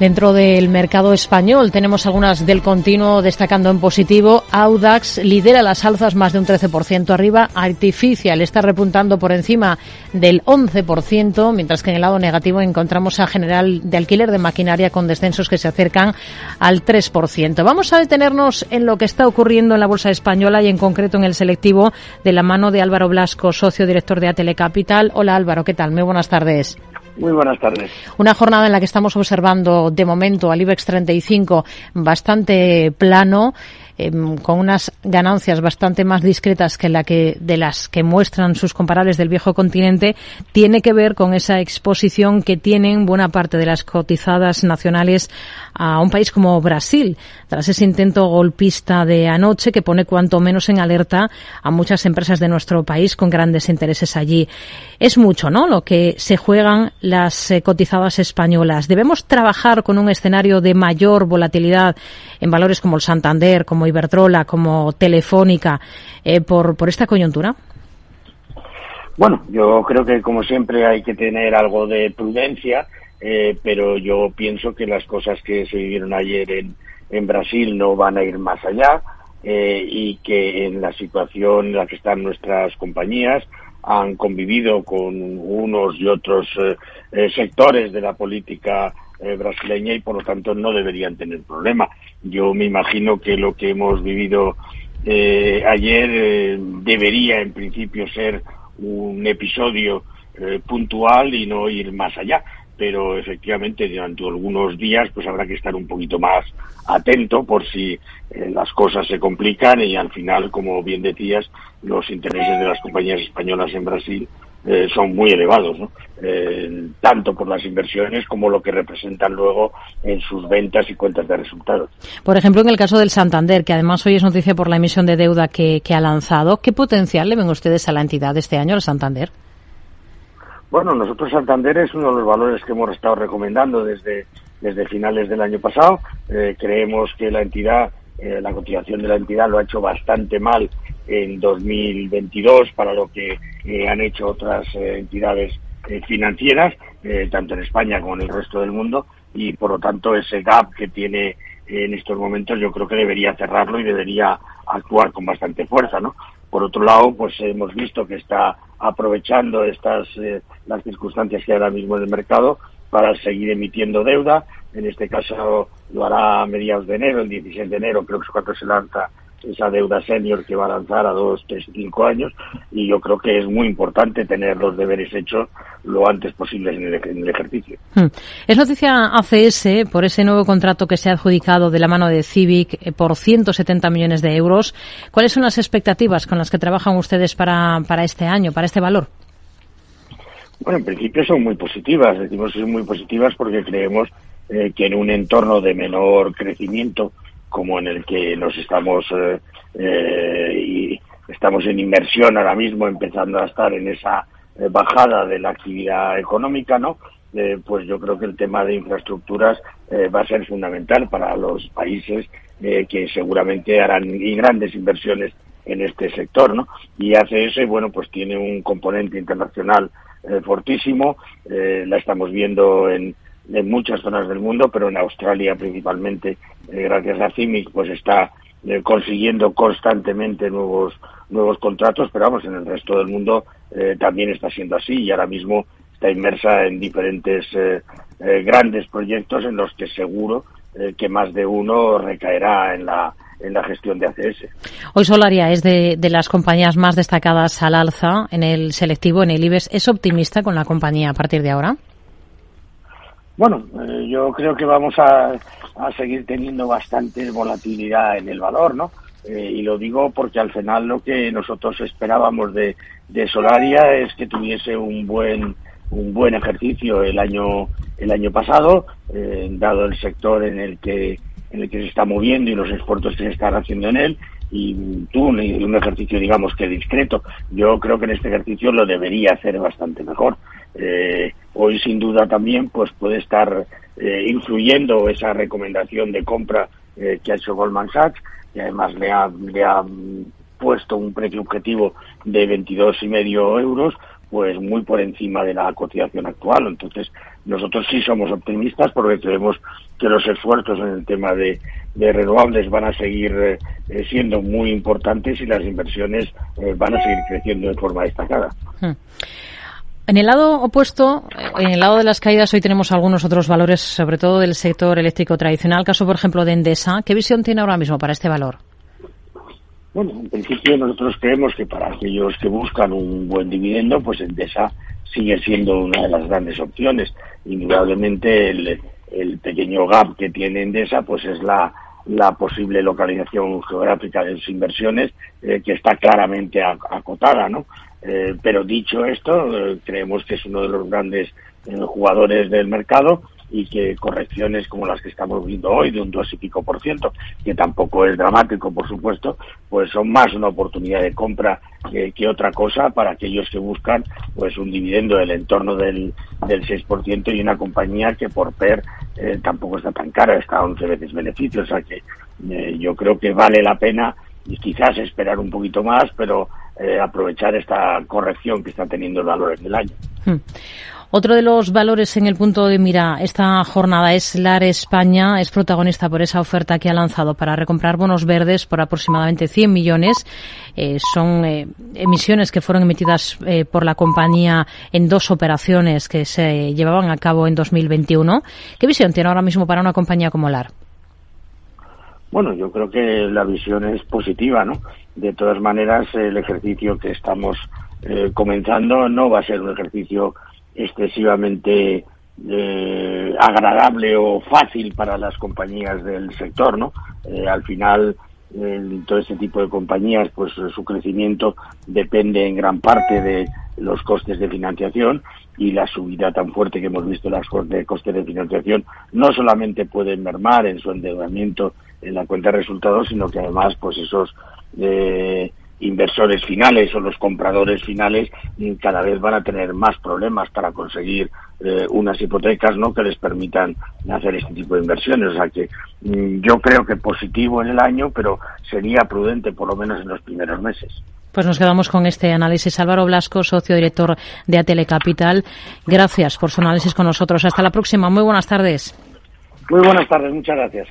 Dentro del mercado español tenemos algunas del continuo destacando en positivo. Audax lidera las alzas más de un 13% arriba. Artificial está repuntando por encima del 11%, mientras que en el lado negativo encontramos a General de Alquiler de Maquinaria con descensos que se acercan al 3%. Vamos a detenernos en lo que está ocurriendo en la bolsa española y en concreto en el selectivo de la mano de Álvaro Blasco, socio director de Atelecapital. Hola Álvaro, ¿qué tal? Muy buenas tardes. Muy buenas tardes. Una jornada en la que estamos observando de momento al IBEX 35 bastante plano Em, con unas ganancias bastante más discretas que la que de las que muestran sus comparables del viejo continente, tiene que ver con esa exposición que tienen buena parte de las cotizadas nacionales a un país como Brasil, tras ese intento golpista de anoche que pone cuanto menos en alerta a muchas empresas de nuestro país con grandes intereses allí. Es mucho, ¿no? Lo que se juegan las eh, cotizadas españolas. Debemos trabajar con un escenario de mayor volatilidad en valores como el Santander, como Iberdrola, como Telefónica, eh, por, por esta coyuntura? Bueno, yo creo que como siempre hay que tener algo de prudencia, eh, pero yo pienso que las cosas que se vivieron ayer en, en Brasil no van a ir más allá eh, y que en la situación en la que están nuestras compañías han convivido con unos y otros sectores de la política eh, brasileña y por lo tanto no deberían tener problema. Yo me imagino que lo que hemos vivido eh, ayer eh, debería en principio ser un episodio puntual y no ir más allá pero efectivamente durante algunos días pues habrá que estar un poquito más atento por si las cosas se complican y al final, como bien decías, los intereses de las compañías españolas en Brasil eh, son muy elevados, eh, tanto por las inversiones como lo que representan luego en sus ventas y cuentas de resultados. Por ejemplo, en el caso del Santander, que además hoy es noticia por la emisión de deuda que, ha lanzado, ¿qué potencial le ven ustedes a la entidad este año, al Santander? Bueno, nosotros Santander es uno de los valores que hemos estado recomendando desde, desde finales del año pasado. Eh, creemos que la entidad eh, la cotización de la entidad lo ha hecho bastante mal en 2022 para lo que eh, han hecho otras eh, entidades financieras, tanto en España como en el resto del mundo, y por lo tanto ese gap que tiene en estos momentos yo creo que debería cerrarlo y debería actuar con bastante fuerza, ¿no? Por otro lado, pues hemos visto que está aprovechando estas las circunstancias que hay ahora mismo en el mercado para seguir emitiendo deuda. En este caso lo hará a mediados de enero, el 16 de enero, creo que es cuando se lanza esa deuda senior que va a lanzar a dos, tres, cinco años y yo creo que es muy importante tener los deberes hechos lo antes posible en el, ejercicio. Hmm. Es noticia ACS por ese nuevo contrato que se ha adjudicado de la mano de Civic eh, por 170 millones de euros. ¿Cuáles son las expectativas con las que trabajan ustedes para, para este año, para este valor? Bueno, en principio son muy positivas. Decimos que son muy positivas porque creemos eh, que en un entorno de menor crecimiento como en el que nos estamos eh, eh, y estamos en inversión ahora mismo, empezando a estar en esa bajada de la actividad económica, ¿no? pues yo creo que el tema de infraestructuras va a ser fundamental para los países que seguramente harán grandes inversiones en este sector, ¿no? Y ACS, bueno, pues tiene un componente internacional eh, fortísimo, la estamos viendo en, en, muchas zonas del mundo, pero en Australia principalmente, eh, gracias a CIMIC, pues está consiguiendo constantemente nuevos nuevos contratos, pero vamos, en el resto del mundo también está siendo así y ahora mismo está inmersa en diferentes grandes proyectos en los que seguro que más de uno recaerá en la en la gestión de ACS. Hoy Solaria es de, las compañías más destacadas al alza en el selectivo, en el IBEX. ¿Es optimista con la compañía a partir de ahora? Bueno, eh, yo creo que vamos a, seguir teniendo bastante volatilidad en el valor, ¿no? Eh, y lo digo porque al final lo que nosotros esperábamos de, de Solaria es que tuviese un buen un buen ejercicio el año el año pasado, eh, dado el sector en el que en el que se está moviendo y los esfuerzos que se están haciendo en él y tuvo un, un, ejercicio digamos que discreto yo creo que en este ejercicio lo debería hacer bastante mejor eh, hoy sin duda también pues puede estar eh, influyendo esa recomendación de compra eh, que ha hecho Goldman Sachs y además le ha, le ha puesto un precio objetivo de 22 y medio euros pues muy por encima de la cotización actual. Entonces, nosotros sí somos optimistas porque creemos que los esfuerzos en el tema de, renovables van a seguir eh, siendo muy importantes y las inversiones eh, van a seguir creciendo de forma destacada. En el lado opuesto, en el lado de las caídas, hoy tenemos algunos otros valores, sobre todo del sector eléctrico tradicional. Caso, por ejemplo, de Endesa. ¿Qué visión tiene ahora mismo para este valor? Bueno, en principio nosotros creemos que para aquellos que buscan un buen dividendo, pues Endesa sigue siendo una de las grandes opciones. Indudablemente el, pequeño gap que tiene Endesa, pues es la, la posible localización geográfica de sus inversiones, eh, que está claramente acotada, ¿no? Eh, pero dicho esto, eh, creemos que es uno de los grandes jugadores del mercado y que correcciones como las que estamos viendo hoy de un dos y pico por ciento, que tampoco es dramático, por supuesto, pues son más una oportunidad de compra que, otra cosa para aquellos que buscan pues un dividendo del entorno del, del 6% y una compañía que por PER eh, tampoco está tan cara, está a 11 veces beneficio, o sea que eh, yo creo que vale la pena y quizás esperar un poquito más, pero eh, aprovechar esta corrección que está teniendo el valor en el año. Hmm. Otro de los valores en el punto de mira esta jornada es LAR España. Es protagonista por esa oferta que ha lanzado para recomprar bonos verdes por aproximadamente 100 millones. Eh, son eh, emisiones que fueron emitidas por la compañía en dos operaciones que se llevaban a cabo en 2021. ¿Qué visión tiene ahora mismo para una compañía como LAR? Bueno, yo creo que la visión es positiva, ¿no? De todas maneras, el ejercicio que estamos comenzando no va a ser un ejercicio excesivamente eh, agradable o fácil para las compañías del sector, ¿no? Eh, al final, todo este tipo de compañías, pues su crecimiento depende en gran parte de los costes de financiación y la subida tan fuerte que hemos visto de costes de financiación no solamente pueden mermar en su endeudamiento en la cuenta de resultados, sino que además, pues esos eh, inversores finales o los compradores finales mm, cada vez van a tener más problemas para conseguir eh, unas hipotecas no que les permitan hacer este tipo de inversiones o sea que mm, yo creo que positivo en el año pero sería prudente por lo menos en los primeros meses pues nos quedamos con este análisis. Álvaro Blasco, socio director de Atele Capital. Gracias por su análisis con nosotros. Hasta la próxima. Muy buenas tardes. Muy buenas tardes. Muchas gracias.